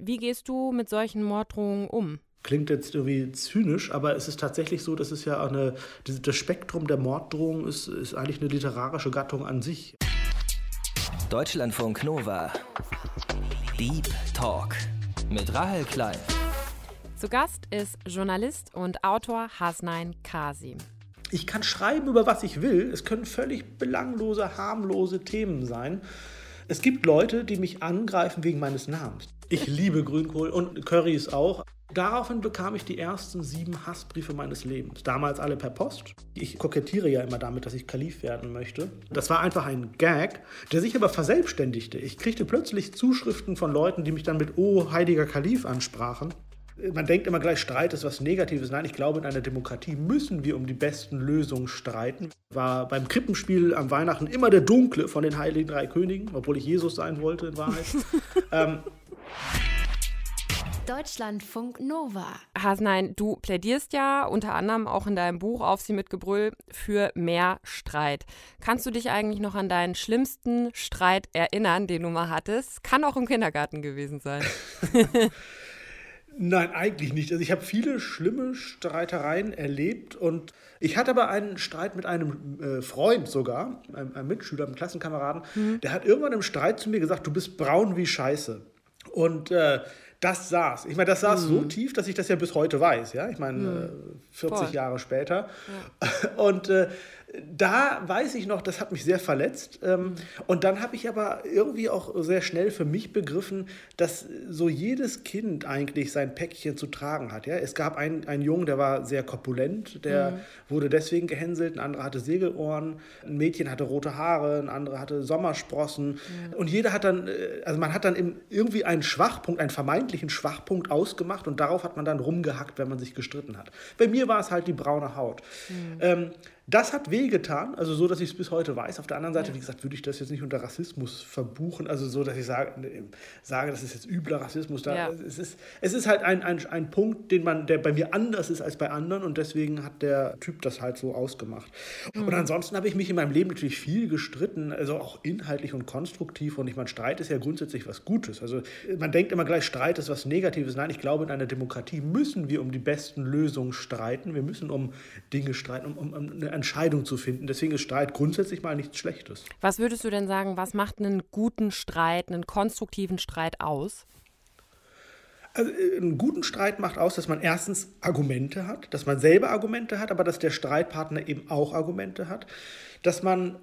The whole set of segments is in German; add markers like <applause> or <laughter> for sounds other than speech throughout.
Wie gehst du mit solchen Morddrohungen um? Klingt jetzt irgendwie zynisch, aber es ist tatsächlich so, dass es ja auch eine, das Spektrum der Morddrohung ist, ist eigentlich eine literarische Gattung an sich. Deutschlandfunk Nova. Deep Talk mit Rahel Klein. Zu Gast ist Journalist und Autor Hasnain Kasim. Ich kann schreiben über was ich will. Es können völlig belanglose, harmlose Themen sein. Es gibt Leute, die mich angreifen wegen meines Namens. Ich liebe Grünkohl und Currys auch. Daraufhin bekam ich die ersten sieben Hassbriefe meines Lebens. Damals alle per Post. Ich kokettiere ja immer damit, dass ich Kalif werden möchte. Das war einfach ein Gag, der sich aber verselbstständigte. Ich kriegte plötzlich Zuschriften von Leuten, die mich dann mit Oh, heiliger Kalif ansprachen. Man denkt immer gleich, Streit ist was Negatives. Nein, ich glaube, in einer Demokratie müssen wir um die besten Lösungen streiten. War beim Krippenspiel am Weihnachten immer der Dunkle von den Heiligen Drei Königen, obwohl ich Jesus sein wollte in Wahrheit. <laughs> ähm, Deutschlandfunk Nova. Hasnein, du plädierst ja unter anderem auch in deinem Buch Auf sie mit Gebrüll für mehr Streit. Kannst du dich eigentlich noch an deinen schlimmsten Streit erinnern, den du mal hattest? Kann auch im Kindergarten gewesen sein. <laughs> Nein, eigentlich nicht. Also ich habe viele schlimme Streitereien erlebt und ich hatte aber einen Streit mit einem äh, Freund sogar, einem, einem, Mitschüler, einem Klassenkameraden, mhm. der hat irgendwann im Streit zu mir gesagt, du bist braun wie Scheiße. Und äh, das saß. Ich meine, das saß mhm. so tief, dass ich das ja bis heute weiß. Ja, ich meine, mhm. 40 Voll. Jahre später. Ja. <laughs> Und äh, da weiß ich noch, das hat mich sehr verletzt. Ähm, und dann habe ich aber irgendwie auch sehr schnell für mich begriffen, dass so jedes Kind eigentlich sein Päckchen zu tragen hat. Ja? Es gab einen, einen Jungen, der war sehr korpulent, der mhm. wurde deswegen gehänselt, ein anderer hatte Segelohren, ein Mädchen hatte rote Haare, ein anderer hatte Sommersprossen. Mhm. Und jeder hat dann, äh, also man hat dann irgendwie einen Schwachpunkt, einen vermeintlichen Schwachpunkt ausgemacht und darauf hat man dann rumgehackt, wenn man sich gestritten hat. Bei mir war es halt die braune Haut. Mhm. Ähm, das hat wehgetan, also so, dass ich es bis heute weiß. Auf der anderen Seite, ja. wie gesagt, würde ich das jetzt nicht unter Rassismus verbuchen, also so, dass ich sage, sage das ist jetzt übler Rassismus. Da, ja. es, ist, es ist halt ein, ein, ein Punkt, den man, der bei mir anders ist als bei anderen und deswegen hat der Typ das halt so ausgemacht. Mhm. Und ansonsten habe ich mich in meinem Leben natürlich viel gestritten, also auch inhaltlich und konstruktiv und ich meine, Streit ist ja grundsätzlich was Gutes. Also man denkt immer gleich, Streit ist was Negatives. Nein, ich glaube, in einer Demokratie müssen wir um die besten Lösungen streiten. Wir müssen um Dinge streiten, um, um, um eine Entscheidung zu finden. Deswegen ist Streit grundsätzlich mal nichts Schlechtes. Was würdest du denn sagen, was macht einen guten Streit, einen konstruktiven Streit aus? Also, äh, einen guten Streit macht aus, dass man erstens Argumente hat, dass man selber Argumente hat, aber dass der Streitpartner eben auch Argumente hat, dass man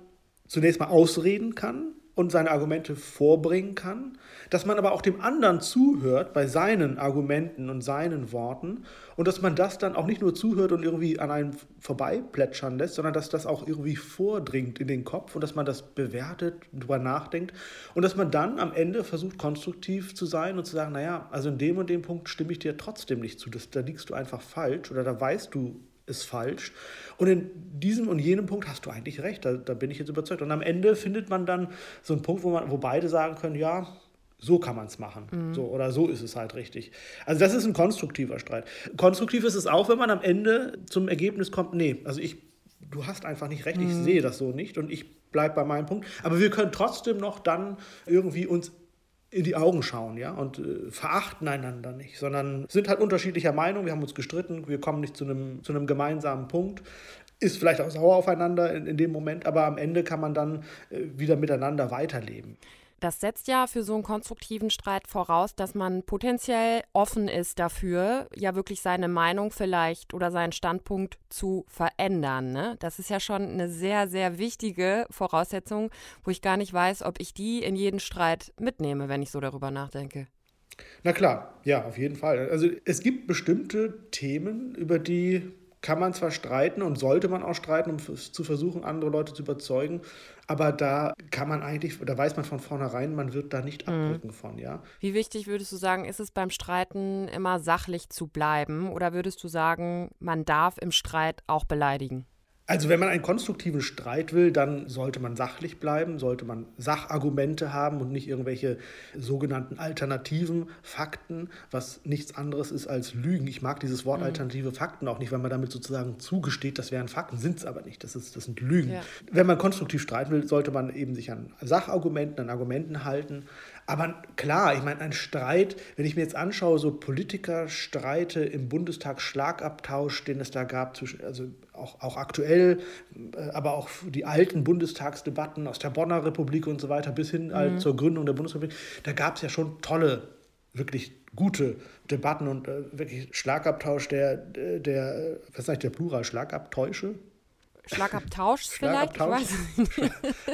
zunächst mal ausreden kann, und seine Argumente vorbringen kann, dass man aber auch dem anderen zuhört bei seinen Argumenten und seinen Worten und dass man das dann auch nicht nur zuhört und irgendwie an einem vorbeiplätschern lässt, sondern dass das auch irgendwie vordringt in den Kopf und dass man das bewertet, darüber nachdenkt und dass man dann am Ende versucht, konstruktiv zu sein und zu sagen, naja, also in dem und dem Punkt stimme ich dir trotzdem nicht zu, das, da liegst du einfach falsch oder da weißt du ist falsch. Und in diesem und jenem Punkt hast du eigentlich recht, da, da bin ich jetzt überzeugt. Und am Ende findet man dann so einen Punkt, wo, man, wo beide sagen können, ja, so kann man es machen. Mhm. So, oder so ist es halt richtig. Also das ist ein konstruktiver Streit. Konstruktiv ist es auch, wenn man am Ende zum Ergebnis kommt, nee, also ich, du hast einfach nicht recht, ich mhm. sehe das so nicht und ich bleibe bei meinem Punkt. Aber wir können trotzdem noch dann irgendwie uns in die Augen schauen, ja, und äh, verachten einander nicht, sondern sind halt unterschiedlicher Meinung, wir haben uns gestritten, wir kommen nicht zu einem, zu einem gemeinsamen Punkt, ist vielleicht auch sauer aufeinander in, in dem Moment, aber am Ende kann man dann äh, wieder miteinander weiterleben. Das setzt ja für so einen konstruktiven Streit voraus, dass man potenziell offen ist dafür, ja wirklich seine Meinung vielleicht oder seinen Standpunkt zu verändern. Ne? Das ist ja schon eine sehr, sehr wichtige Voraussetzung, wo ich gar nicht weiß, ob ich die in jeden Streit mitnehme, wenn ich so darüber nachdenke. Na klar, ja, auf jeden Fall. Also es gibt bestimmte Themen, über die kann man zwar streiten und sollte man auch streiten, um zu versuchen, andere Leute zu überzeugen, aber da kann man eigentlich, da weiß man von vornherein, man wird da nicht mhm. abrücken mhm. von, ja. Wie wichtig würdest du sagen, ist es beim Streiten immer sachlich zu bleiben oder würdest du sagen, man darf im Streit auch beleidigen? Also wenn man einen konstruktiven Streit will, dann sollte man sachlich bleiben, sollte man Sachargumente haben und nicht irgendwelche sogenannten alternativen Fakten, was nichts anderes ist als Lügen. Ich mag dieses Wort mhm. alternative Fakten auch nicht, weil man damit sozusagen zugesteht, das wären Fakten, sind es aber nicht, das, ist, das sind Lügen. Ja. Wenn man konstruktiv streiten will, sollte man eben sich an Sachargumenten, an Argumenten halten, Aber klar, ich meine, ein Streit, wenn ich mir jetzt anschaue, so Politikerstreite im Bundestag, Schlagabtausch, den es da gab, zwischen, also auch, auch aktuell, äh, aber auch die alten Bundestagsdebatten aus der Bonner Republik und so weiter bis hin mhm. zur Gründung der Bundesrepublik, da gab es ja schon tolle, wirklich gute Debatten und äh, wirklich Schlagabtausch der, der, was sag ich, der Plural, Schlagabtäusche? Schlagabtausch vielleicht? Schlagabtausch.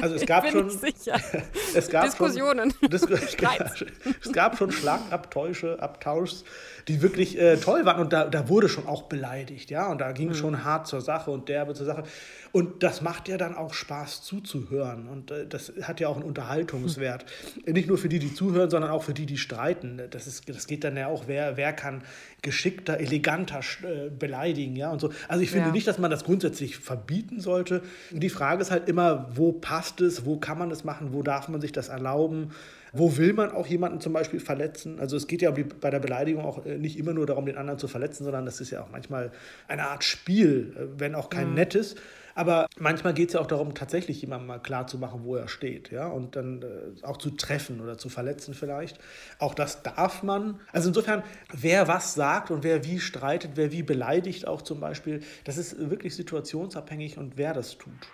Also es gab schon <laughs> es gab Diskussionen. Schon, Dis es gab schon Schlagabtäusche, Abtauschs, die wirklich äh, toll waren und da, da wurde schon auch beleidigt, ja, und da ging mhm. schon hart zur Sache und derbe zur Sache. Und das macht ja dann auch Spaß zuzuhören und äh, das hat ja auch einen Unterhaltungswert. Mhm. Nicht nur für die, die zuhören, sondern auch für die, die streiten. Das, ist, das geht dann ja auch, wer, wer kann geschickter, eleganter äh, beleidigen, ja, und so. Also ich finde ja. nicht, dass man das grundsätzlich verbieten sollte. Die Frage ist halt immer, wo passt es, wo kann man es machen, wo darf man sich das erlauben? Wo will man auch jemanden zum Beispiel verletzen? Also es geht ja bei der Beleidigung auch äh, nicht immer nur darum, den anderen zu verletzen, sondern das ist ja auch manchmal eine Art Spiel, äh, wenn auch kein mhm. nettes. Aber manchmal geht es ja auch darum, tatsächlich jemandem mal klar zu machen, wo er steht, ja, und dann äh, auch zu treffen oder zu verletzen vielleicht. Auch das darf man. Also insofern, wer was sagt und wer wie streitet, wer wie beleidigt auch zum Beispiel, das ist wirklich situationsabhängig und wer das tut.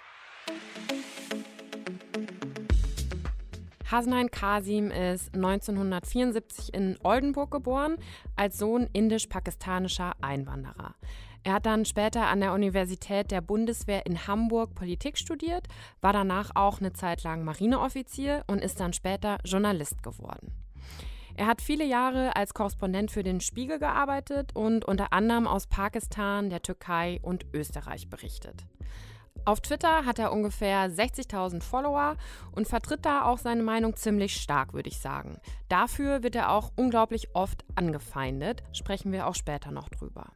Hasnain Kasim ist 1974 in Oldenburg geboren, als Sohn indisch-pakistanischer Einwanderer. Er hat dann später an der Universität der Bundeswehr in Hamburg Politik studiert, war danach auch eine Zeit lang Marineoffizier und ist dann später Journalist geworden. Er hat viele Jahre als Korrespondent für den Spiegel gearbeitet und unter anderem aus Pakistan, der Türkei und Österreich berichtet. Auf Twitter hat er ungefähr 60.000 Follower und vertritt da auch seine Meinung ziemlich stark, würde ich sagen. Dafür wird er auch unglaublich oft angefeindet, sprechen wir auch später noch drüber.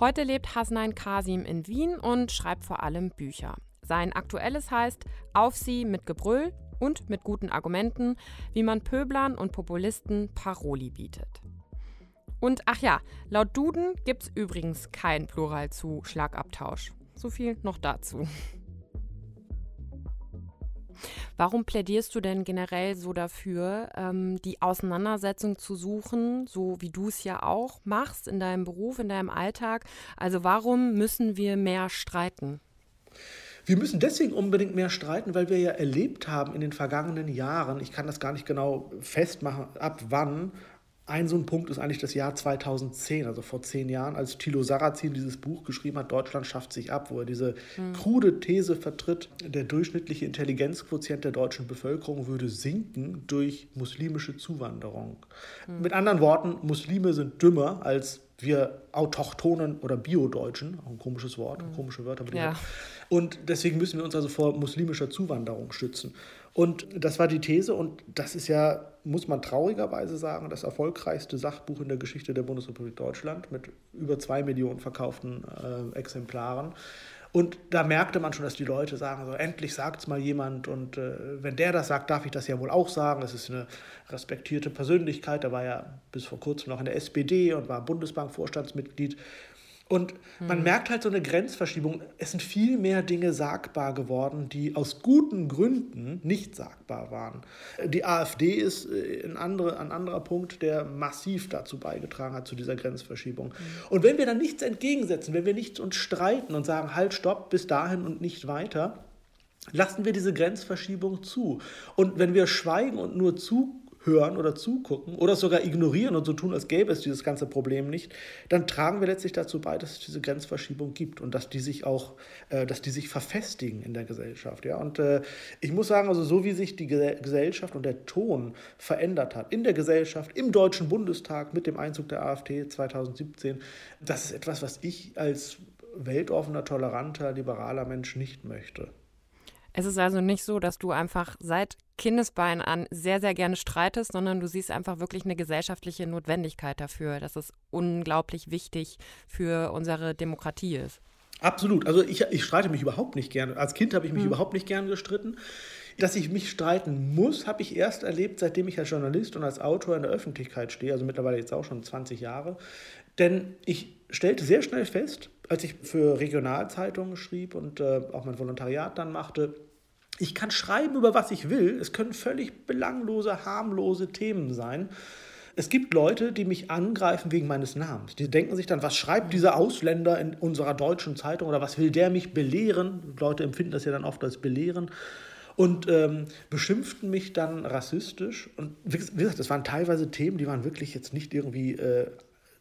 Heute lebt Hasnain Kasim in Wien und schreibt vor allem Bücher. Sein aktuelles heißt Auf sie mit Gebrüll und mit guten Argumenten, wie man Pöblern und Populisten Paroli bietet. Und ach ja, laut Duden gibt es übrigens kein Plural zu Schlagabtausch. So viel noch dazu. Warum plädierst du denn generell so dafür, ähm, die Auseinandersetzung zu suchen, so wie du es ja auch machst in deinem Beruf, in deinem Alltag? Also warum müssen wir mehr streiten? Wir müssen deswegen unbedingt mehr streiten, weil wir ja erlebt haben in den vergangenen Jahren, ich kann das gar nicht genau festmachen, ab wann, ein so ein Punkt ist eigentlich das Jahr 2010, also vor zehn Jahren, als Thilo Sarrazin dieses Buch geschrieben hat, Deutschland schafft sich ab, wo er diese mhm. krude These vertritt, der durchschnittliche Intelligenzquotient der deutschen Bevölkerung würde sinken durch muslimische Zuwanderung. Mhm. Mit anderen Worten, Muslime sind dümmer als wir Autochtonen oder Bio-Deutschen, auch ein komisches Wort, mhm. komische Wörter. Ja. Und deswegen müssen wir uns also vor muslimischer Zuwanderung schützen. Und das war die These und das ist ja, muss man traurigerweise sagen, das erfolgreichste Sachbuch in der Geschichte der Bundesrepublik Deutschland mit über zwei Millionen verkauften äh, Exemplaren. Und da merkte man schon, dass die Leute sagen, so, endlich sagt es mal jemand und äh, wenn der das sagt, darf ich das ja wohl auch sagen. Es ist eine respektierte Persönlichkeit, der war ja bis vor kurzem noch in der SPD und war Bundesbank-Vorstandsmitglied. Und man hm. merkt halt so eine Grenzverschiebung. Es sind viel mehr Dinge sagbar geworden, die aus guten Gründen nicht sagbar waren. Die AfD ist äh, ein, andere, ein anderer Punkt, der massiv dazu beigetragen hat, zu dieser Grenzverschiebung. Mhm. Und wenn wir dann nichts entgegensetzen, wenn wir nichts uns streiten und sagen, halt, stopp, bis dahin und nicht weiter, lassen wir diese Grenzverschiebung zu. Und wenn wir schweigen und nur zu hören oder zugucken oder sogar ignorieren und so tun, als gäbe es dieses ganze Problem nicht, dann tragen wir letztlich dazu bei, dass es diese Grenzverschiebung gibt und dass die sich auch, äh, dass die sich verfestigen in der Gesellschaft. Ja? Und äh, ich muss sagen, also so wie sich die Gesellschaft und der Ton verändert hat in der Gesellschaft, im Deutschen Bundestag mit dem Einzug der AfD 2017, das ist etwas, was ich als weltoffener, toleranter, liberaler Mensch nicht möchte. Es ist also nicht so, dass du einfach seit Kindesbein an sehr, sehr gerne streitest, sondern du siehst einfach wirklich eine gesellschaftliche Notwendigkeit dafür, dass es unglaublich wichtig für unsere Demokratie ist. Absolut. Also ich, ich streite mich überhaupt nicht gerne. Als Kind habe ich mich mhm. überhaupt nicht gern gestritten. Dass ich mich streiten muss, habe ich erst erlebt, seitdem ich als Journalist und als Autor in der Öffentlichkeit stehe, also mittlerweile jetzt auch schon 20 Jahre. Denn ich stellte sehr schnell fest, als ich für Regionalzeitungen schrieb und äh, auch mein Volontariat dann machte, Ich kann schreiben über was ich will. Es können völlig belanglose, harmlose Themen sein. Es gibt Leute, die mich angreifen wegen meines Namens. Die denken sich dann, was schreibt dieser Ausländer in unserer deutschen Zeitung oder was will der mich belehren? Leute empfinden das ja dann oft als belehren und ähm, beschimpften mich dann rassistisch. Und wie gesagt, das waren teilweise Themen, die waren wirklich jetzt nicht irgendwie, äh,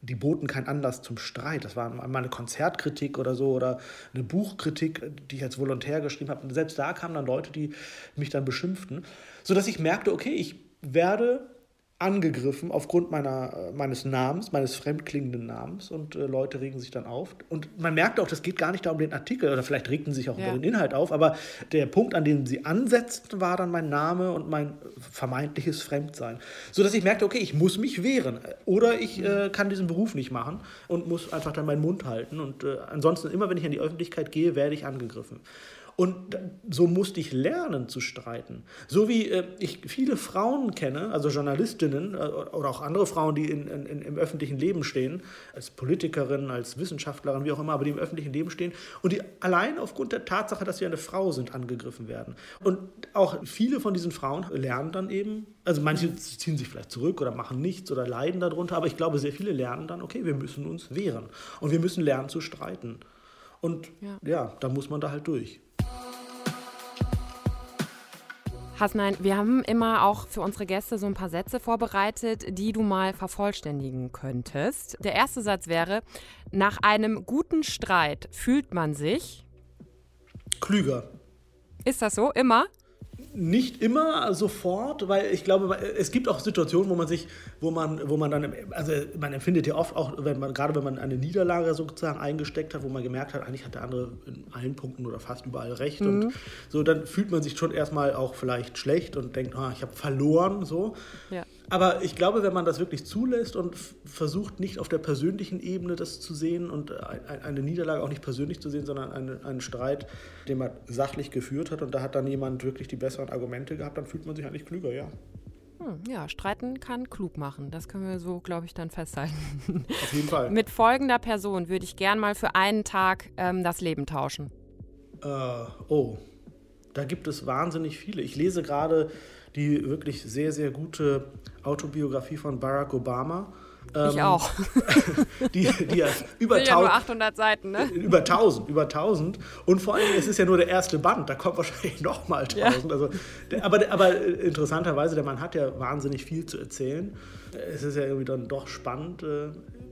die boten keinen Anlass zum Streit. Das war mal eine Konzertkritik oder so oder eine Buchkritik, die ich als Volontär geschrieben habe. Und selbst da kamen dann Leute, die mich dann beschimpften, sodass ich merkte, okay, ich werde angegriffen aufgrund meiner, äh, meines Namens, meines fremdklingenden Namens und äh, Leute regen sich dann auf. Und man merkt auch, das geht gar nicht da um den Artikel oder vielleicht regten sich auch ja. über den Inhalt auf, aber der Punkt, an dem sie ansetzten, war dann mein Name und mein vermeintliches Fremdsein. Sodass ich merkte, okay, ich muss mich wehren oder ich äh, kann diesen Beruf nicht machen und muss einfach dann meinen Mund halten und äh, ansonsten immer, wenn ich in die Öffentlichkeit gehe, werde ich angegriffen. Und so musste ich lernen zu streiten. So wie äh, ich viele Frauen kenne, also Journalistinnen äh, oder auch andere Frauen, die in, in, im öffentlichen Leben stehen, als Politikerin, als Wissenschaftlerin, wie auch immer, aber die im öffentlichen Leben stehen und die allein aufgrund der Tatsache, dass sie eine Frau sind, angegriffen werden. Und auch viele von diesen Frauen lernen dann eben, also manche ziehen sich vielleicht zurück oder machen nichts oder leiden darunter, aber ich glaube, sehr viele lernen dann, okay, wir müssen uns wehren und wir müssen lernen zu streiten. Und ja, ja da muss man da halt durch. Hasnein, wir haben immer auch für unsere Gäste so ein paar Sätze vorbereitet, die du mal vervollständigen könntest. Der erste Satz wäre, nach einem guten Streit fühlt man sich klüger. Ist das so? Immer? Nicht immer sofort, weil ich glaube, es gibt auch Situationen, wo man sich, wo man, wo man dann, also man empfindet ja oft auch, wenn man, gerade wenn man eine Niederlage sozusagen eingesteckt hat, wo man gemerkt hat, eigentlich hat der andere in allen Punkten oder fast überall recht mhm. und so, dann fühlt man sich schon erstmal auch vielleicht schlecht und denkt, ah, ich habe verloren, so. Ja. Aber ich glaube, wenn man das wirklich zulässt und versucht, nicht auf der persönlichen Ebene das zu sehen und eine Niederlage auch nicht persönlich zu sehen, sondern einen, einen Streit, den man sachlich geführt hat und da hat dann jemand wirklich die besseren Argumente gehabt, dann fühlt man sich eigentlich klüger, ja. Hm, ja, streiten kann klug machen. Das können wir so, glaube ich, dann festhalten. <laughs> Auf jeden Fall. Mit folgender Person würde ich gern mal für einen Tag ähm, das Leben tauschen. Äh, oh, da gibt es wahnsinnig viele. Ich lese gerade die wirklich sehr, sehr gute Autobiografie von Barack Obama. Ich ähm, auch. <laughs> die, die ja über, ja nur 800 Seiten, ne? <laughs> über 1000, über 1000. Und vor allem, es ist ja nur der erste Band, da kommt <laughs> wahrscheinlich nochmal 1000. Ja. Also, der, aber, aber interessanterweise, der Mann hat ja wahnsinnig viel zu erzählen. Es ist ja irgendwie dann doch spannend.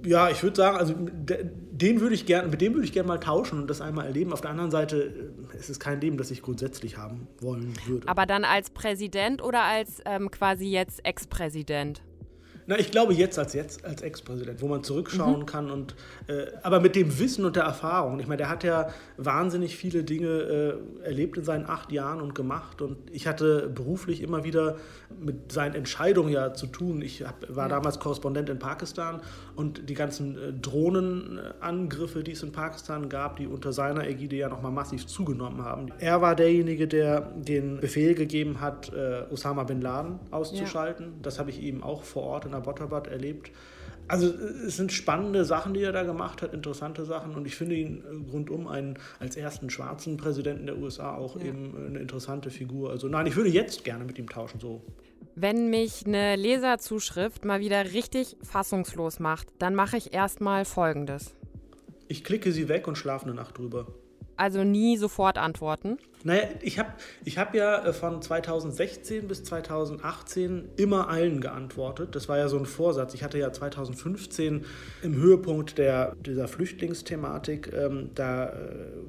Ja, ich würde sagen, also den würde ich gern, mit dem würde ich gerne mal tauschen und das einmal erleben. Auf der anderen Seite äh, ist es kein Leben, das ich grundsätzlich haben wollen würde. Aber dann als Präsident oder als ähm, quasi jetzt Ex-Präsident? Na, ich glaube jetzt als jetzt als Ex-Präsident, wo man zurückschauen mhm. kann und äh, aber mit dem Wissen und der Erfahrung. Ich meine, der hat ja wahnsinnig viele Dinge äh, erlebt in seinen acht Jahren und gemacht und ich hatte beruflich immer wieder mit seinen Entscheidungen ja zu tun. Ich hab, war ja. damals Korrespondent in Pakistan und die ganzen äh, Drohnenangriffe, die es in Pakistan gab, die unter seiner Ägide ja nochmal massiv zugenommen haben. Er war derjenige, der den Befehl gegeben hat, äh, Osama bin Laden auszuschalten. Ja. Das habe ich ihm auch vor Ort in Abbottabad erlebt. Also es sind spannende Sachen, die er da gemacht hat, interessante Sachen. Und ich finde ihn äh, rundum einen, als ersten schwarzen Präsidenten der USA auch ja. eben eine interessante Figur. Also nein, ich würde jetzt gerne mit ihm tauschen, so. Wenn mich eine Leserzuschrift mal wieder richtig fassungslos macht, dann mache ich erstmal Folgendes. Ich klicke sie weg und schlafe eine Nacht drüber. Also nie sofort antworten? Naja, ich habe ich hab ja äh, von 2016 bis 2018 immer allen geantwortet. Das war ja so ein Vorsatz. Ich hatte ja 2015 im Höhepunkt der, dieser Flüchtlingsthematik, ähm, da, äh,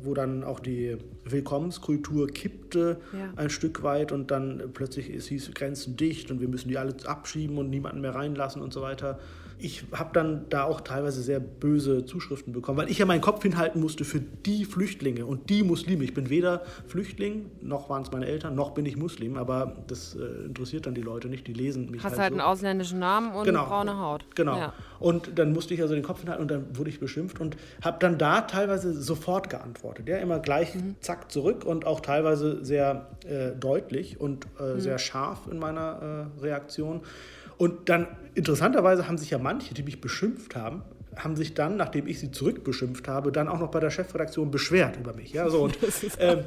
wo dann auch die Willkommenskultur kippte ja. ein Stück weit und dann plötzlich es hieß Grenzen dicht und wir müssen die alle abschieben und niemanden mehr reinlassen und so weiter ich habe dann da auch teilweise sehr böse Zuschriften bekommen, weil ich ja meinen Kopf hinhalten musste für die Flüchtlinge und die Muslime. Ich bin weder Flüchtling, noch waren es meine Eltern, noch bin ich Muslim, aber das äh, interessiert dann die Leute nicht, die lesen mich Hast halt, halt so. einen ausländischen Namen und genau. braune Haut. Genau. Ja. Und dann musste ich also den Kopf hinhalten und dann wurde ich beschimpft und habe dann da teilweise sofort geantwortet. Ja, immer gleich mhm. zack zurück und auch teilweise sehr äh, deutlich und äh, mhm. sehr scharf in meiner äh, Reaktion. Und dann interessanterweise haben sich ja manche, die mich beschimpft haben, haben sich dann, nachdem ich sie zurückbeschimpft habe, dann auch noch bei der Chefredaktion beschwert über mich. Ja, so, und, <laughs> ähm,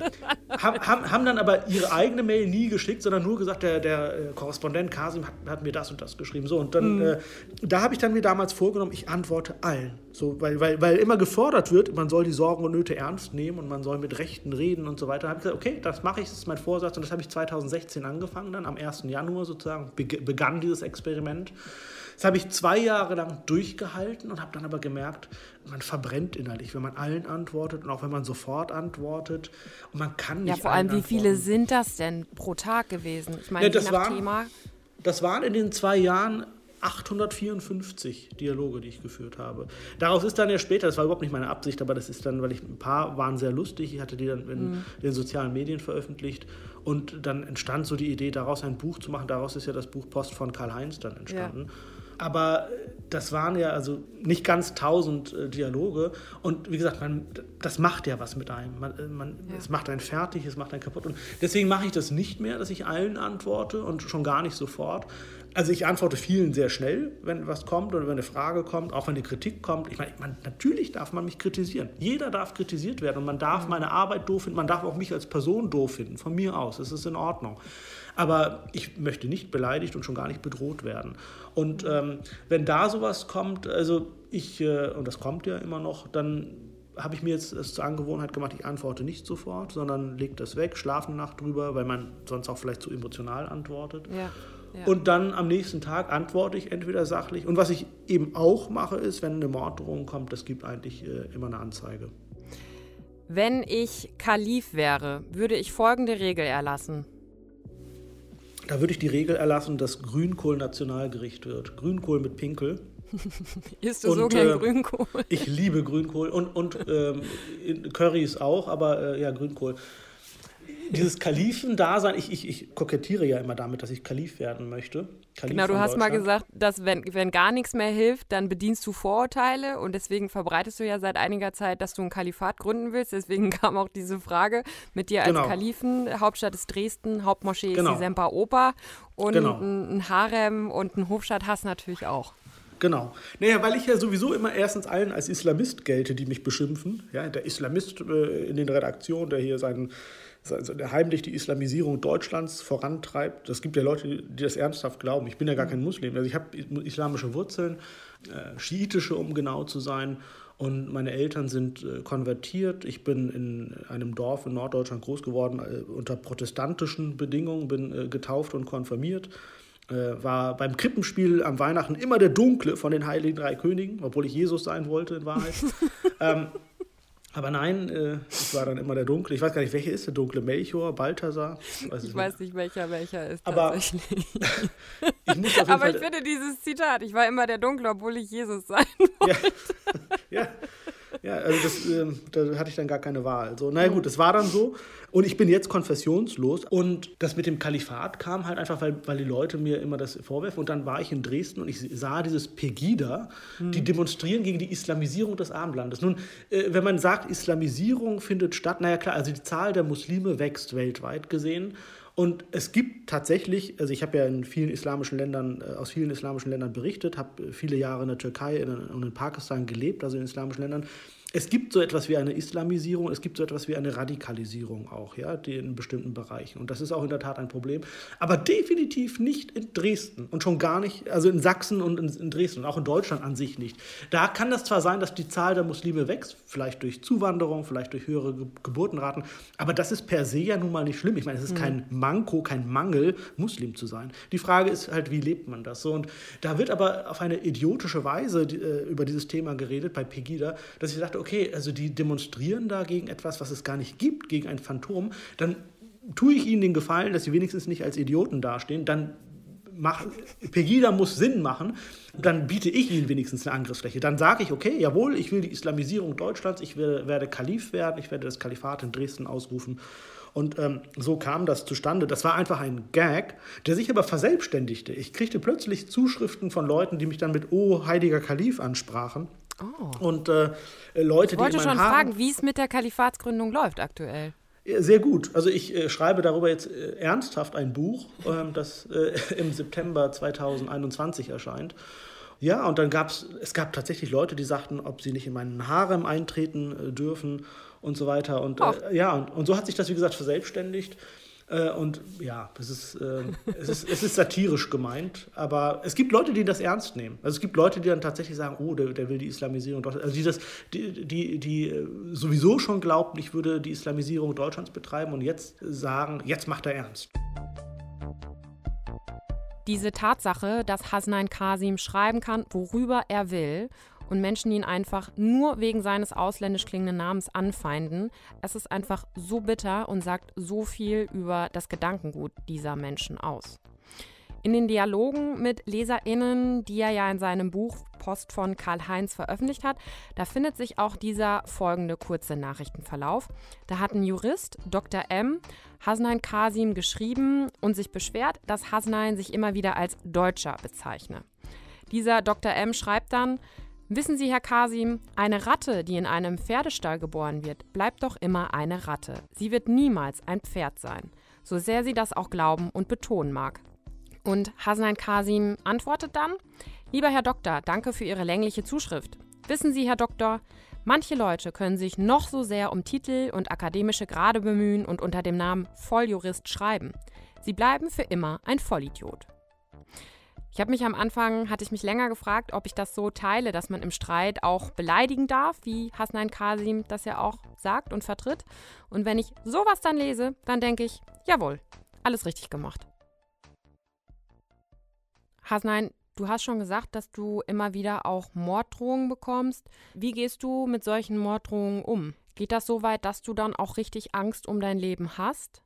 haben, haben, dann aber ihre eigene Mail nie geschickt, sondern nur gesagt, der, der äh, Korrespondent Kasim hat, hat, mir das und das geschrieben. So, und dann, mhm. äh, da habe ich dann mir damals vorgenommen, ich antworte allen. So, weil, weil, weil immer gefordert wird, man soll die Sorgen und Nöte ernst nehmen und man soll mit Rechten reden und so weiter. Da habe ich gesagt, okay, das mache ich, das ist mein Vorsatz und das habe ich 2016 angefangen, dann am 1. Januar sozusagen begann dieses Experiment. Das habe ich zwei Jahre lang durchgehalten und habe dann aber gemerkt, man verbrennt innerlich, wenn man allen antwortet und auch wenn man sofort antwortet. Und man kann nicht. Ja, vor allem, wie viele sind das denn pro Tag gewesen? Ich meine, ja, das, waren, Thema. das waren in den zwei Jahren 854 Dialoge, die ich geführt habe. Daraus ist dann ja später, das war überhaupt nicht meine Absicht, aber das ist dann, weil ich ein paar waren sehr lustig, ich hatte die dann in mhm. den sozialen Medien veröffentlicht und dann entstand so die Idee, daraus ein Buch zu machen. Daraus ist ja das Buch Post von Karl-Heinz dann entstanden. Ja. Aber das waren ja also nicht ganz tausend äh, Dialoge. Und wie gesagt, man, das macht ja was mit einem. Man, äh, man, ja. Es macht einen fertig, es macht einen kaputt. Und deswegen mache ich das nicht mehr, dass ich allen antworte und schon gar nicht sofort. Also ich antworte vielen sehr schnell, wenn was kommt oder wenn eine Frage kommt, auch wenn eine Kritik kommt. Ich meine, man, natürlich darf man mich kritisieren. Jeder darf kritisiert werden und man darf meine Arbeit doof finden, man darf auch mich als Person doof finden, von mir aus. Das ist in Ordnung. Aber ich möchte nicht beleidigt und schon gar nicht bedroht werden. Und ähm, wenn da sowas kommt, also ich, äh, und das kommt ja immer noch, dann habe ich mir jetzt es zur Angewohnheit gemacht, ich antworte nicht sofort, sondern lege das weg, schlafe eine Nacht drüber, weil man sonst auch vielleicht zu emotional antwortet. Ja, ja. Und dann am nächsten Tag antworte ich entweder sachlich. Und was ich eben auch mache, ist, wenn eine Morddrohung kommt, das gibt eigentlich äh, immer eine Anzeige. Wenn ich Kalif wäre, würde ich folgende Regel erlassen. Da würde ich die Regel erlassen, dass Grünkohl Nationalgericht wird. Grünkohl mit Pinkel. <laughs> Isst du und, so gern äh, Grünkohl? Ich liebe Grünkohl und, und ähm, Currys auch, aber äh, ja, Grünkohl <laughs> dieses Kalifen-Dasein, ich, ich, ich kokettiere ja immer damit, dass ich Kalif werden möchte. Kalif genau, du hast mal gesagt, dass wenn, wenn gar nichts mehr hilft, dann bedienst du Vorurteile und deswegen verbreitest du ja seit einiger Zeit, dass du ein Kalifat gründen willst. Deswegen <laughs> kam auch diese Frage mit dir als genau. Kalifen. Hauptstadt ist Dresden, Hauptmoschee genau. ist die Semper Oper und genau. ein, Harem und ein Hofstadt hast natürlich auch. Genau. Naja, weil ich ja sowieso immer erstens allen als Islamist gelte, die mich beschimpfen. Ja, der Islamist äh, in den Redaktionen, der hier seinen also heimlich die Islamisierung Deutschlands vorantreibt. Das gibt ja Leute, die das ernsthaft glauben. Ich bin ja gar kein Muslim. Also ich habe islamische Wurzeln, äh, schiitische, um genau zu sein. Und meine Eltern sind äh, konvertiert. Ich bin in einem Dorf in Norddeutschland groß geworden äh, unter protestantischen Bedingungen, bin äh, getauft und konfirmiert. Äh, war beim Krippenspiel am Weihnachten immer der Dunkle von den Heiligen Drei Königen, obwohl ich Jesus sein wollte in Wahrheit. <laughs> ähm, aber nein, äh, ich war dann immer der Dunkle. Ich weiß gar nicht, welcher ist der Dunkle? Melchior, Balthasar? Weiß ich weiß nicht, welcher welcher ist Aber tatsächlich. <laughs> ich Aber ich finde dieses Zitat, ich war immer der Dunkle, obwohl ich Jesus sein wollte. <laughs> Ja, ja. Ja, also das, äh, da hatte ich dann gar keine Wahl. So, naja gut, das war dann so. Und ich bin jetzt konfessionslos. Und das mit dem Kalifat kam halt einfach, weil, weil die Leute mir immer das vorwerfen. Und dann war ich in Dresden und ich sah dieses Pegida, mhm. die demonstrieren gegen die Islamisierung des Abendlandes. Nun, äh, wenn man sagt, Islamisierung findet statt, naja klar, also die Zahl der Muslime wächst weltweit gesehen. Und es gibt tatsächlich, also ich habe ja in vielen islamischen Ländern, äh, aus vielen islamischen Ländern berichtet, habe viele Jahre in der Türkei und in Pakistan gelebt, also in islamischen Ländern es gibt so etwas wie eine Islamisierung, es gibt so etwas wie eine Radikalisierung auch, ja, in bestimmten Bereichen. Und das ist auch in der Tat ein Problem. Aber definitiv nicht in Dresden und schon gar nicht, also in Sachsen und in, in Dresden und auch in Deutschland an sich nicht. Da kann das zwar sein, dass die Zahl der Muslime wächst, vielleicht durch Zuwanderung, vielleicht durch höhere Ge Geburtenraten, aber das ist per se ja nun mal nicht schlimm. Ich meine, es ist mhm. kein Manko, kein Mangel, Muslim zu sein. Die Frage ist halt, wie lebt man das so? Und da wird aber auf eine idiotische Weise die, äh, über dieses Thema geredet bei Pegida, dass ich dachte, okay, also die demonstrieren da gegen etwas, was es gar nicht gibt, gegen ein Phantom, dann tue ich ihnen den Gefallen, dass sie wenigstens nicht als Idioten dastehen, dann mach, Pegida muss Sinn machen, dann biete ich ihnen wenigstens eine Angriffsfläche. Dann sage ich, okay, jawohl, ich will die Islamisierung Deutschlands, ich will, werde Kalif werden, ich werde das Kalifat in Dresden ausrufen. Und ähm, so kam das zustande. Das war einfach ein Gag, der sich aber verselbstständigte. Ich kriegte plötzlich Zuschriften von Leuten, die mich dann mit Oh, heiliger Kalif ansprachen. Oh. Und äh, Leute, ich wollte die schon fragen, wie es mit der Kalifatsgründung läuft aktuell. Sehr gut. Also ich äh, schreibe darüber jetzt äh, ernsthaft ein Buch, ähm, das äh, <laughs> im September 2021 erscheint. Ja, und dann gab es, es gab tatsächlich Leute, die sagten, ob sie nicht in meinen Harem eintreten äh, dürfen und so weiter. Und äh, ja, und, und so hat sich das, wie gesagt, verselbstständigt. Äh, und ja, es ist, äh, es, ist, es ist satirisch gemeint, aber es gibt Leute, die das ernst nehmen. Also es gibt Leute, die dann tatsächlich sagen, oh, der, der will die Islamisierung Deutschlands. Also die, das, die, die, die äh, sowieso schon glaubten, ich würde die Islamisierung Deutschlands betreiben und jetzt sagen, jetzt macht er ernst. Diese Tatsache, dass Hasnain Kasim schreiben kann, worüber er will und Menschen ihn einfach nur wegen seines ausländisch klingenden Namens anfeinden. Es ist einfach so bitter und sagt so viel über das Gedankengut dieser Menschen aus. In den Dialogen mit LeserInnen, die er ja in seinem Buch Post von Karl-Heinz veröffentlicht hat, da findet sich auch dieser folgende kurze Nachrichtenverlauf. Da hat ein Jurist, Dr. M., Hasnain Kasim geschrieben und sich beschwert, dass Hasnain sich immer wieder als Deutscher bezeichne. Dieser Dr. M. schreibt dann, Wissen Sie, Herr Kasim, eine Ratte, die in einem Pferdestall geboren wird, bleibt doch immer eine Ratte. Sie wird niemals ein Pferd sein, so sehr sie das auch glauben und betonen mag. Und Hasnain Kasim antwortet dann: Lieber Herr Doktor, danke für Ihre längliche Zuschrift. Wissen Sie, Herr Doktor, manche Leute können sich noch so sehr um Titel und akademische Grade bemühen und unter dem Namen Volljurist schreiben. Sie bleiben für immer ein Vollidiot. Ich habe mich am Anfang, hatte ich mich länger gefragt, ob ich das so teile, dass man im Streit auch beleidigen darf, wie Hasnain Kasim das ja auch sagt und vertritt. Und wenn ich sowas dann lese, dann denke ich, jawohl, alles richtig gemacht. Hasnain, du hast schon gesagt, dass du immer wieder auch Morddrohungen bekommst. Wie gehst du mit solchen Morddrohungen um? Geht das so weit, dass du dann auch richtig Angst um dein Leben hast?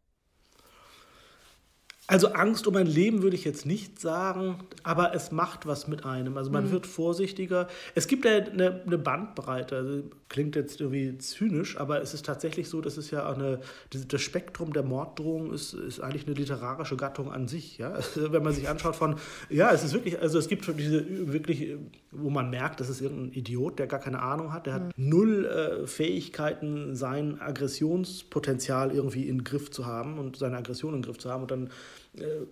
Also Angst um mein Leben würde ich jetzt nicht sagen, aber es macht was mit einem. Also man mhm. wird vorsichtiger. Es gibt ja eine, eine Bandbreite. Also klingt jetzt irgendwie zynisch, aber es ist tatsächlich so, dass es ja eine, das Spektrum der Morddrohung ist, ist eigentlich eine literarische Gattung an sich. Ja? Also wenn man sich anschaut von, ja, es ist wirklich, also es gibt diese wirklich, wo man merkt, das ist irgendein Idiot, der gar keine Ahnung hat, der mhm. hat null äh, Fähigkeiten, sein Aggressionspotenzial irgendwie in den Griff zu haben und seine Aggression in den Griff zu haben und dann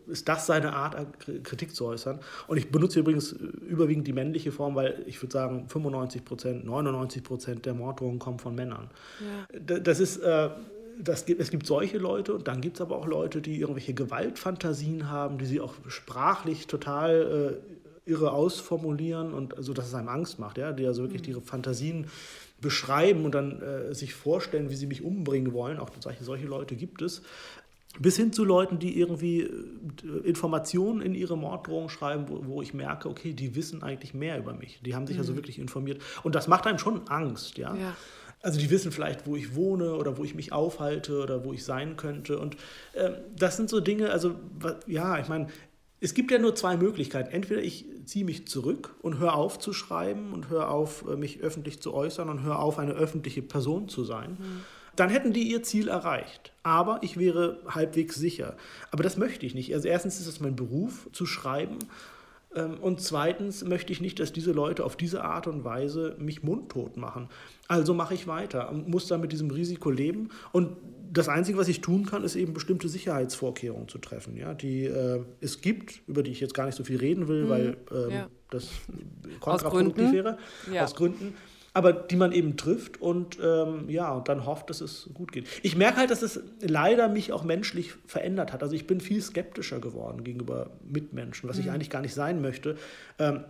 ist das seine Art, Kritik zu äußern. Und ich benutze übrigens überwiegend die männliche Form, weil ich würde sagen, 95 Prozent, 99 Prozent der Morddrohungen kommen von Männern. Ja. Das ist. Äh, das gibt, es gibt solche Leute und dann gibt es aber auch Leute, die irgendwelche Gewaltfantasien haben, die sie auch sprachlich total äh, irre ausformulieren und so, also, dass es einem Angst macht, ja, die also wirklich mhm. ihre Fantasien beschreiben und dann äh, sich vorstellen, wie sie mich umbringen wollen. Auch solche, solche Leute gibt es bis hin zu Leuten, die irgendwie äh, Informationen in ihre Morddrohung schreiben, wo, wo, ich merke, okay, die wissen eigentlich mehr über mich. Die haben sich also mhm. also wirklich informiert. Und das macht einem schon Angst, ja? ja. Also die wissen vielleicht, wo ich wohne oder wo ich mich aufhalte oder wo ich sein könnte. Und äh, das sind so Dinge, also ja, ich meine, es gibt ja nur zwei Möglichkeiten. Entweder ich ziehe mich zurück und höre auf zu schreiben und höre auf, äh, mich öffentlich zu äußern und höre auf, eine öffentliche Person zu sein. Mhm dann hätten die ihr Ziel erreicht. Aber ich wäre halbwegs sicher. Aber das möchte ich nicht. Also erstens ist es mein Beruf zu schreiben. Ähm, und zweitens möchte ich nicht, dass diese Leute auf diese Art und Weise mich mundtot machen. Also mache ich weiter, muss dann mit diesem Risiko leben. Und das Einzige, was ich tun kann, ist eben bestimmte Sicherheitsvorkehrungen zu treffen, ja, die äh, es gibt, über die ich jetzt gar nicht so viel reden will, mhm, weil ähm, ja. das kontraproduktiv wäre, ja. aus Gründen aber die man eben trifft und ähm, ja, und dann hofft, dass es gut geht. Ich merke halt, dass es leider mich auch menschlich verändert hat. Also ich bin viel skeptischer geworden gegenüber Mitmenschen, was mhm. ich eigentlich gar nicht sein möchte. Ähm,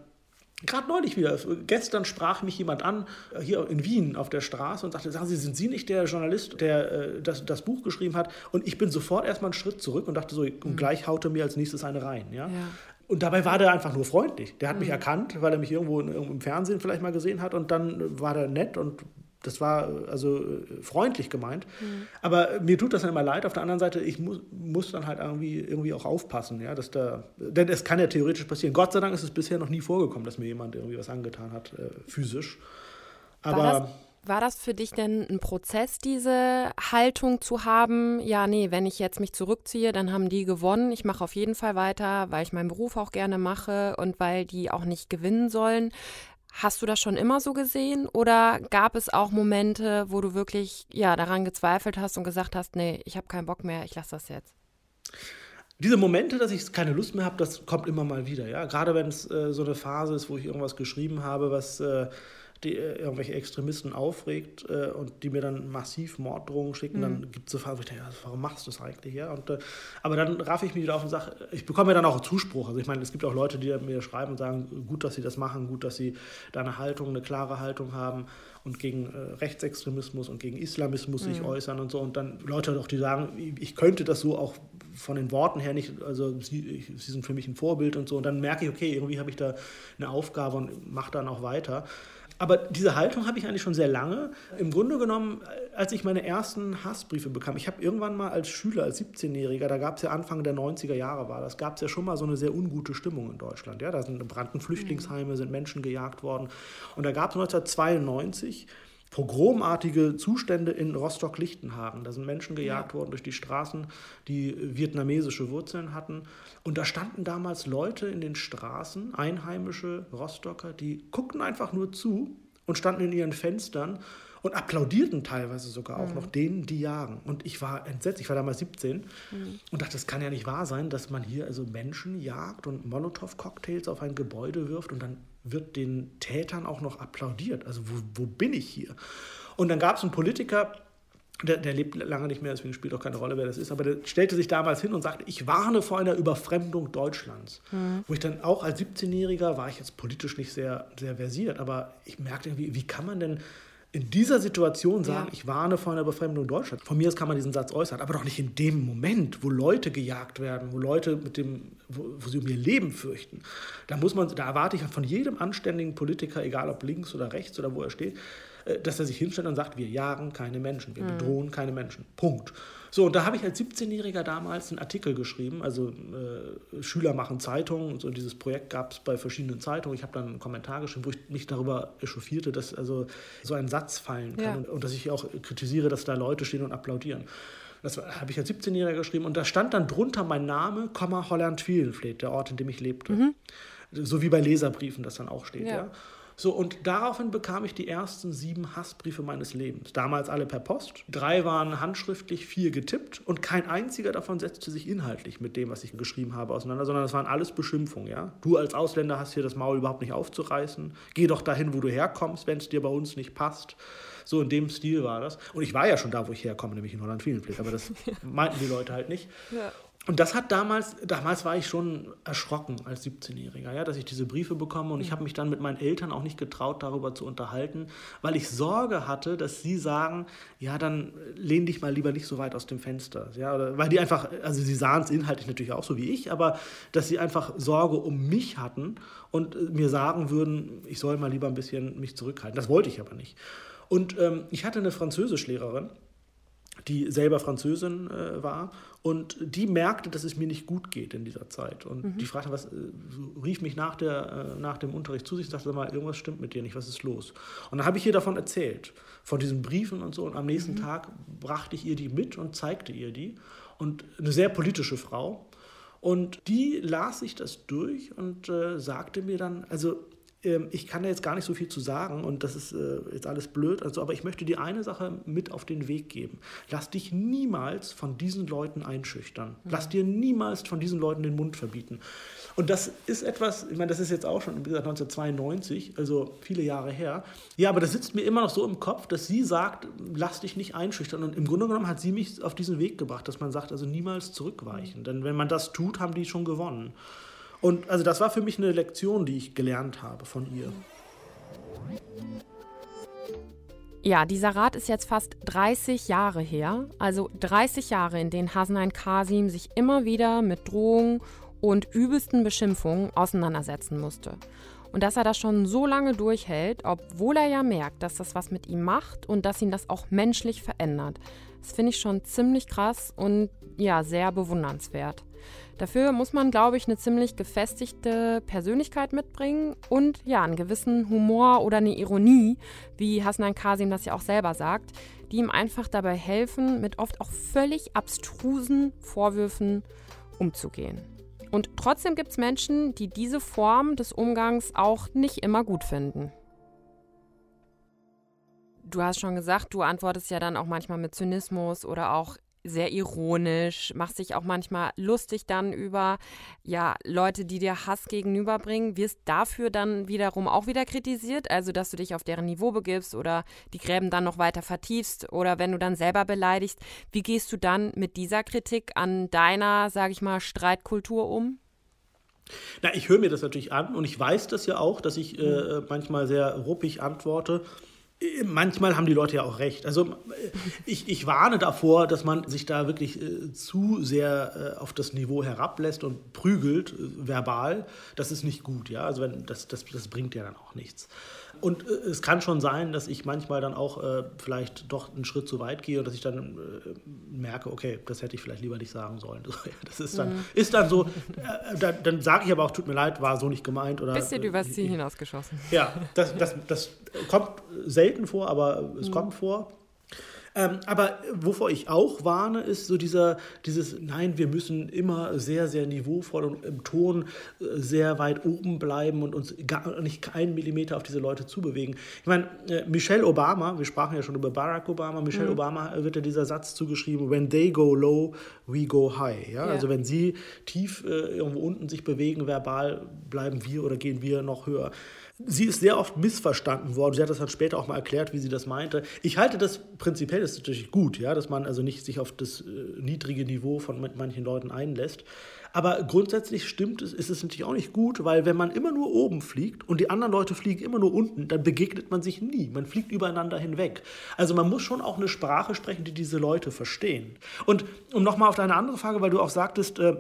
Gerade neulich wieder, gestern sprach mich jemand an, äh, hier in Wien auf der Straße und sagte, sagen Sie, sind Sie nicht der Journalist, der äh, das, das Buch geschrieben hat? Und ich bin sofort erstmal einen Schritt zurück und dachte so, mhm. und gleich haute mir als nächstes eine rein. Ja? ja. Und dabei war der einfach nur freundlich. Der hat mhm. mich erkannt, weil er mich irgendwo im Fernsehen vielleicht mal gesehen hat und dann war der nett und das war also freundlich gemeint. Mhm. Aber mir tut das dann immer leid. Auf der anderen Seite, ich muss, muss dann halt irgendwie, irgendwie auch aufpassen, ja, dass da, denn es kann ja theoretisch passieren. Gott sei Dank ist es bisher noch nie vorgekommen, dass mir jemand irgendwie was angetan hat, äh, physisch. Aber war das für dich denn ein Prozess, diese Haltung zu haben? Ja, nee, wenn ich jetzt mich zurückziehe, dann haben die gewonnen. Ich mache auf jeden Fall weiter, weil ich meinen Beruf auch gerne mache und weil die auch nicht gewinnen sollen. Hast du das schon immer so gesehen oder gab es auch Momente, wo du wirklich ja daran gezweifelt hast und gesagt hast, nee, ich habe keinen Bock mehr, ich lasse das jetzt? diese Momente, dass ich keine Lust mehr habe, das kommt immer mal wieder. Ja? Gerade wenn es äh, so eine Phase ist, wo ich irgendwas geschrieben habe, was äh, die, äh, irgendwelche Extremisten aufregt äh, und die mir dann massiv Morddrohungen schicken, mhm. dann gibt es so Phasen, wo ich denke, warum machst du das eigentlich? Ja? Und, äh, aber dann raff ich mich wieder auf und sage, ich bekomme ja dann auch Zuspruch. Also ich meine, es gibt auch Leute, die mir schreiben und sagen, gut, dass sie das machen, gut, dass sie da eine Haltung, eine klare Haltung haben und gegen äh, Rechtsextremismus und gegen Islamismus mhm. sich äußern und so. Und dann Leute auch, die sagen, ich könnte das so auch von den Worten her nicht, also sie, sie sind für mich ein Vorbild und so. Und dann merke ich, okay, irgendwie habe ich da eine Aufgabe und mache dann auch weiter. Aber diese Haltung habe ich eigentlich schon sehr lange. Im Grunde genommen, als ich meine ersten Hassbriefe bekam, ich habe irgendwann mal als Schüler, als 17-Jähriger, da gab es ja Anfang der 90er Jahre war das, gab es ja schon mal so eine sehr ungute Stimmung in Deutschland. Ja? Da sind brannten Flüchtlingsheime, sind Menschen gejagt worden. Und da gab es 1992 pogromartige Zustände in Rostock-Lichtenhagen. Da sind Menschen gejagt ja. worden durch die Straßen, die vietnamesische Wurzeln hatten. Und da standen damals Leute in den Straßen, einheimische Rostocker, die guckten einfach nur zu und standen in ihren Fenstern und applaudierten teilweise sogar auch mhm. noch denen, die jagen. Und ich war entsetzt, ich war damals 17 mhm. und dachte, das kann ja nicht wahr sein, dass man hier also Menschen jagt und Molotow-Cocktails auf ein Gebäude wirft und dann wird den Tätern auch noch applaudiert. Also wo, wo bin ich hier? Und dann gab es einen Politiker, der, der, lebt lange nicht mehr, deswegen spielt auch keine Rolle, wer das ist, aber der stellte sich damals hin und sagte, ich warne vor einer Überfremdung Deutschlands. Mhm. Wo ich dann auch als 17-Jähriger war ich jetzt politisch nicht sehr, sehr versiert, aber ich merkte irgendwie, wie kann man denn in dieser Situation sagen, ja. ich warne vor einer Befremdung Deutschlands. Von mir aus kann man diesen Satz äußern, aber doch nicht in dem Moment, wo Leute gejagt werden, wo Leute mit dem, wo, wo, sie um ihr Leben fürchten. Da muss man, da erwarte ich von jedem anständigen Politiker, egal ob links oder rechts oder wo er steht, äh, dass er sich hinstellt und sagt, wir jagen keine Menschen, wir mhm. bedrohen keine Menschen. Punkt. So, und da habe ich als 17-Jähriger damals einen Artikel geschrieben, also äh, Schüler machen Zeitungen und so dieses Projekt gab es bei verschiedenen Zeitungen. Ich habe dann einen Kommentar geschrieben, wo ich mich darüber echauffierte, dass also so ein Satz fallen kann ja. und, und dass ich auch kritisiere, dass da Leute stehen und applaudieren. Das habe ich als 17-Jähriger geschrieben und da stand dann drunter mein Name, Holland-Wielenfleet, der Ort, in dem ich lebte. Mhm. So wie bei Leserbriefen das dann auch steht. Ja. ja. So, und daraufhin bekam ich die ersten sieben Hassbriefe meines Lebens. Damals alle per Post. Drei waren handschriftlich, vier getippt und kein einziger davon setzte sich inhaltlich mit dem, was ich geschrieben habe, auseinander, sondern das waren alles Beschimpfungen. Ja? Du als Ausländer hast hier das Maul überhaupt nicht aufzureißen. Geh doch dahin, wo du herkommst, wenn es dir bei uns nicht passt. So in dem Stil war das. Und ich war ja schon da, wo ich herkomme, nämlich in Holland-Wielenfleet, aber das <laughs> meinten die Leute halt nicht. Ja. Und das hat damals, damals war ich schon erschrocken als 17-Jähriger, ja, dass ich diese Briefe bekomme und ich mhm. habe mich dann mit meinen Eltern auch nicht getraut, darüber zu unterhalten, weil ich Sorge hatte, dass sie sagen, ja, dann lehn dich mal lieber nicht so weit aus dem Fenster, ja, oder, weil die einfach, also sie sahen es inhaltlich natürlich auch so wie ich, aber dass sie einfach Sorge um mich hatten und äh, mir sagen würden, ich soll mal lieber ein bisschen mich zurückhalten. Das wollte ich aber nicht. Und ähm, ich hatte eine Französischlehrerin, die selber Französin äh, war und die merkte, dass es mir nicht gut geht in dieser Zeit. Und mhm. die fragte, was, äh, rief mich nach, der, äh, nach dem Unterricht zu sich und sagte mal, irgendwas stimmt mit dir nicht, was ist los? Und dann habe ich ihr davon erzählt, von diesen Briefen und so. Und am nächsten mhm. Tag brachte ich ihr die mit und zeigte ihr die. Und eine sehr politische Frau. Und die las sich das durch und äh, sagte mir dann, also ich kann da jetzt gar nicht so viel zu sagen und das ist äh, jetzt alles blöd, also, aber ich möchte dir eine Sache mit auf den Weg geben. Lass dich niemals von diesen Leuten einschüchtern. Lass dir niemals von diesen Leuten den Mund verbieten. Und das ist etwas, ich meine, das ist jetzt auch schon, wie gesagt, 1992, also viele Jahre her. Ja, aber das sitzt mir immer noch so im Kopf, dass sie sagt, lass dich nicht einschüchtern. Und im Grunde genommen hat sie mich auf diesen Weg gebracht, dass man sagt, also niemals zurückweichen. Denn wenn man das tut, haben die schon gewonnen. Und also das war für mich eine Lektion, die ich gelernt habe von ihr. Ja, dieser Rat ist jetzt fast 30 Jahre her. Also 30 Jahre, in denen Hasnain Kasim sich immer wieder mit Drohungen und übelsten Beschimpfungen auseinandersetzen musste. Und dass er das schon so lange durchhält, obwohl er ja merkt, dass das was mit ihm macht und dass ihn das auch menschlich verändert. Das finde ich schon ziemlich krass und ja, sehr bewundernswert. Dafür muss man, glaube ich, eine ziemlich gefestigte Persönlichkeit mitbringen und ja, einen gewissen Humor oder eine Ironie, wie Hasnan Kasim das ja auch selber sagt, die ihm einfach dabei helfen, mit oft auch völlig abstrusen Vorwürfen umzugehen. Und trotzdem gibt es Menschen, die diese Form des Umgangs auch nicht immer gut finden. Du hast schon gesagt, du antwortest ja dann auch manchmal mit Zynismus oder auch sehr ironisch, machst dich auch manchmal lustig dann über ja, Leute, die dir Hass gegenüberbringen, wirst dafür dann wiederum auch wieder kritisiert, also dass du dich auf deren Niveau begibst oder die Gräben dann noch weiter vertiefst oder wenn du dann selber beleidigst, wie gehst du dann mit dieser Kritik an deiner, sag ich mal, Streitkultur um? Na, ich höre mir das natürlich an und ich weiß das ja auch, dass ich äh, manchmal sehr ruppig antworte. Manchmal haben die Leute ja auch recht. Also ich, ich warne davor, dass man sich da wirklich äh, zu sehr äh, auf das Niveau herablässt und prügelt, äh, verbal. Das ist nicht gut, ja. Also wenn, das, das, das bringt ja dann auch nichts. Und äh, es kann schon sein, dass ich manchmal dann auch äh, vielleicht doch einen Schritt zu weit gehe und dass ich dann äh, merke, okay, das hätte ich vielleicht lieber nicht sagen sollen. <laughs> Das ist dann, mhm. ist dann so, äh, dann, dann sage ich aber auch, tut mir leid, war so nicht gemeint. Oder, Bisschen übers Ziel hinausgeschossen. Ja, das, das, das kommt selten vor, aber es mhm. kommt vor. Ähm, aber wovor ich auch warne, ist so dieser, dieses, nein, wir müssen immer sehr, sehr niveauvoll und im Ton äh, sehr weit oben bleiben und uns gar nicht keinen Millimeter auf diese Leute zubewegen. Ich meine, äh, Michelle Obama, wir sprachen ja schon über Barack Obama, Michelle mhm. Obama wird ja dieser Satz zugeschrieben, when they go low, we go high. Ja? ja. Also wenn sie tief äh, irgendwo unten sich bewegen, verbal, bleiben wir oder gehen wir noch höher. Sie ist sehr oft missverstanden worden. Sie hat das dann später auch mal erklärt, wie sie das meinte. Ich halte das prinzipiell das ist natürlich gut, ja, dass man also nicht sich auf das äh, niedrige Niveau von manchen Leuten einlässt. Aber grundsätzlich stimmt es, ist es natürlich auch nicht gut, weil wenn man immer nur oben fliegt und die anderen Leute fliegen immer nur unten, dann begegnet man sich nie. Man fliegt übereinander hinweg. Also man muss schon auch eine Sprache sprechen, die diese Leute verstehen. Und um nochmal auf deine andere Frage, weil du auch sagtest, äh,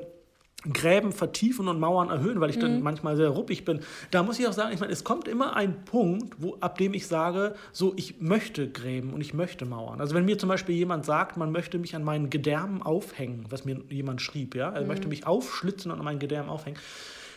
Gräben vertiefen und Mauern erhöhen, weil ich dann mhm. manchmal sehr ruppig bin. Da muss ich auch sagen, ich meine, es kommt immer ein Punkt, wo, ab dem ich sage, so, ich möchte Gräben und ich möchte Mauern. Also wenn mir zum Beispiel jemand sagt, man möchte mich an meinen Gedärmen aufhängen, was mir jemand schrieb, ja, er mhm. möchte mich aufschlitzen und an meinen Gedärmen aufhängen,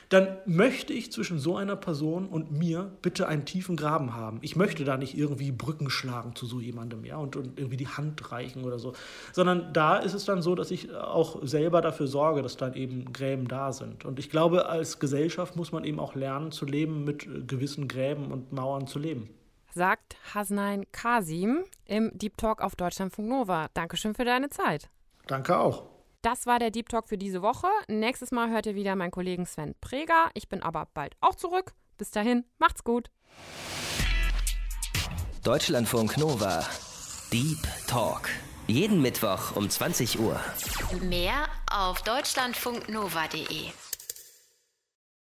dann möchte ich zwischen so einer Person und mir bitte einen tiefen Graben haben. Ich möchte da nicht irgendwie Brücken schlagen zu so jemandem, ja, und, und irgendwie die Hand reichen oder so. Sondern da ist es dann so, dass ich auch selber dafür sorge, dass dann eben Gräben da sind. Und ich glaube, als Gesellschaft muss man eben auch lernen zu leben, mit gewissen Gräben und Mauern zu leben sagt Hasnain Kasim im Deep Talk auf Deutschlandfunk Nova. Dankeschön für deine Zeit. Danke auch. Das war der Deep Talk für diese Woche. Nächstes Mal hört ihr wieder meinen Kollegen Sven Preger. Ich bin aber bald auch zurück. Bis dahin, macht's gut. Deutschlandfunk Nova. Deep Talk. Jeden Mittwoch um 20 Uhr. Mehr auf deutschlandfunknova.de.